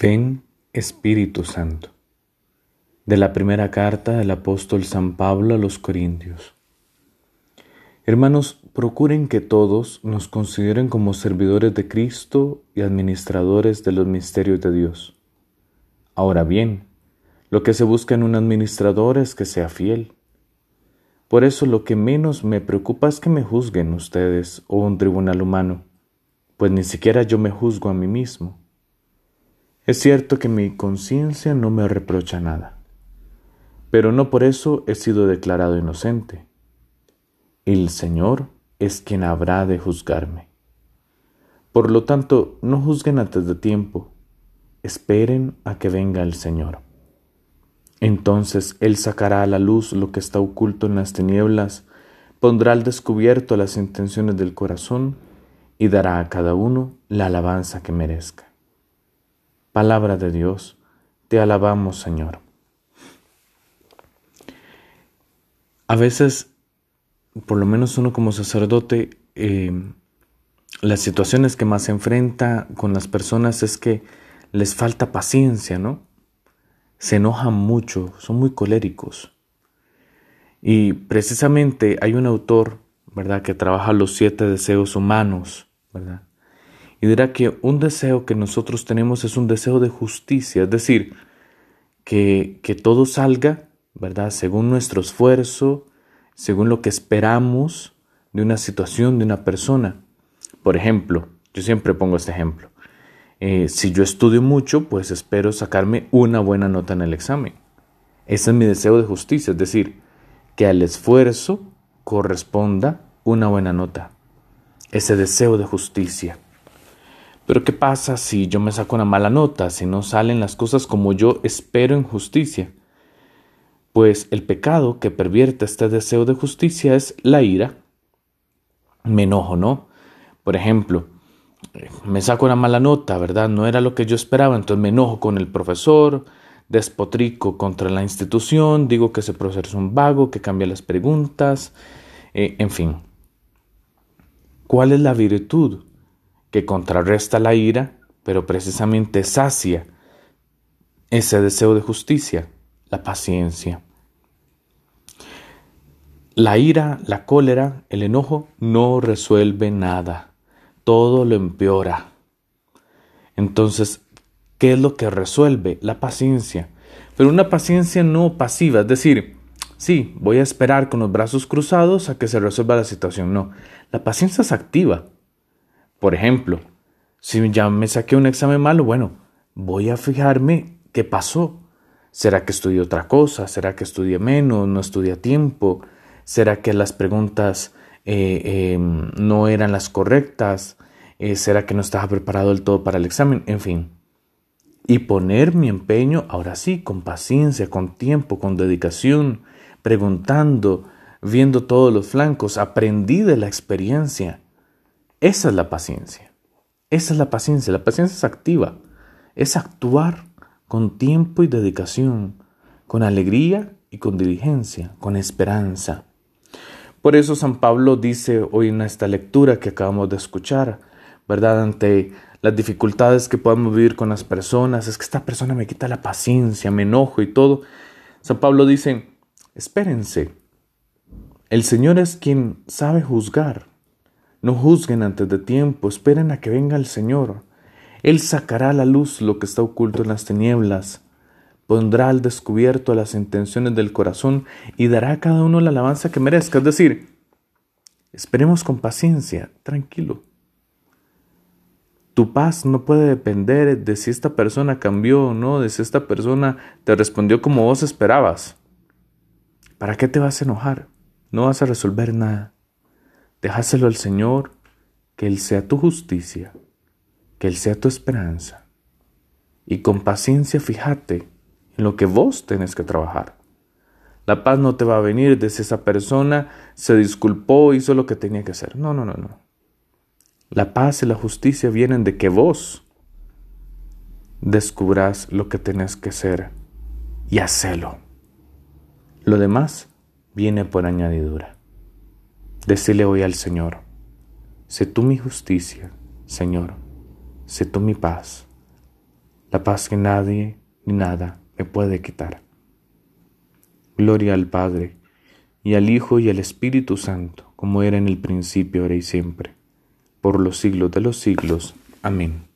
Ven Espíritu Santo. De la primera carta del apóstol San Pablo a los Corintios. Hermanos, procuren que todos nos consideren como servidores de Cristo y administradores de los misterios de Dios. Ahora bien, lo que se busca en un administrador es que sea fiel. Por eso lo que menos me preocupa es que me juzguen ustedes o un tribunal humano, pues ni siquiera yo me juzgo a mí mismo. Es cierto que mi conciencia no me reprocha nada, pero no por eso he sido declarado inocente. El Señor es quien habrá de juzgarme. Por lo tanto, no juzguen antes de tiempo, esperen a que venga el Señor. Entonces Él sacará a la luz lo que está oculto en las tinieblas, pondrá al descubierto las intenciones del corazón y dará a cada uno la alabanza que merezca. Palabra de Dios, te alabamos Señor. A veces, por lo menos uno como sacerdote, eh, las situaciones que más se enfrenta con las personas es que les falta paciencia, ¿no? Se enojan mucho, son muy coléricos. Y precisamente hay un autor, ¿verdad?, que trabaja los siete deseos humanos, ¿verdad? Y dirá que un deseo que nosotros tenemos es un deseo de justicia, es decir, que, que todo salga, ¿verdad? Según nuestro esfuerzo, según lo que esperamos de una situación, de una persona. Por ejemplo, yo siempre pongo este ejemplo. Eh, si yo estudio mucho, pues espero sacarme una buena nota en el examen. Ese es mi deseo de justicia, es decir, que al esfuerzo corresponda una buena nota. Ese deseo de justicia. Pero ¿qué pasa si yo me saco una mala nota, si no salen las cosas como yo espero en justicia? Pues el pecado que pervierte este deseo de justicia es la ira. Me enojo, ¿no? Por ejemplo, me saco una mala nota, ¿verdad? No era lo que yo esperaba, entonces me enojo con el profesor, despotrico contra la institución, digo que ese profesor es un vago, que cambia las preguntas, eh, en fin. ¿Cuál es la virtud que contrarresta la ira, pero precisamente sacia ese deseo de justicia, la paciencia. La ira, la cólera, el enojo no resuelve nada, todo lo empeora. Entonces, ¿qué es lo que resuelve? La paciencia. Pero una paciencia no pasiva, es decir, sí, voy a esperar con los brazos cruzados a que se resuelva la situación. No, la paciencia es activa. Por ejemplo, si ya me saqué un examen malo, bueno, voy a fijarme qué pasó. ¿Será que estudié otra cosa? ¿Será que estudié menos? ¿No estudié a tiempo? ¿Será que las preguntas eh, em, no eran las correctas? Eh, ¿Será que no estaba preparado del todo para el examen? En fin. Y poner mi empeño, ahora sí, con paciencia, con tiempo, con dedicación, preguntando, viendo todos los flancos, aprendí de la experiencia. Esa es la paciencia. Esa es la paciencia. La paciencia es activa. Es actuar con tiempo y dedicación, con alegría y con diligencia, con esperanza. Por eso San Pablo dice hoy en esta lectura que acabamos de escuchar, ¿verdad? Ante las dificultades que podemos vivir con las personas, es que esta persona me quita la paciencia, me enojo y todo. San Pablo dice, espérense, el Señor es quien sabe juzgar. No juzguen antes de tiempo, esperen a que venga el Señor. Él sacará a la luz lo que está oculto en las tinieblas, pondrá al descubierto las intenciones del corazón y dará a cada uno la alabanza que merezca. Es decir, esperemos con paciencia, tranquilo. Tu paz no puede depender de si esta persona cambió o no, de si esta persona te respondió como vos esperabas. ¿Para qué te vas a enojar? No vas a resolver nada. Déjaselo al Señor, que Él sea tu justicia, que Él sea tu esperanza. Y con paciencia fíjate en lo que vos tenés que trabajar. La paz no te va a venir de si esa persona se disculpó, hizo lo que tenía que hacer. No, no, no, no. La paz y la justicia vienen de que vos descubras lo que tenés que hacer y hacelo. Lo demás viene por añadidura. Decile hoy al Señor, sé tú mi justicia, Señor, sé tú mi paz. la paz que nadie ni nada me puede quitar. Gloria al Padre, y al Hijo y al Espíritu Santo, como era en el principio, ahora y siempre, por los siglos de los siglos. Amén.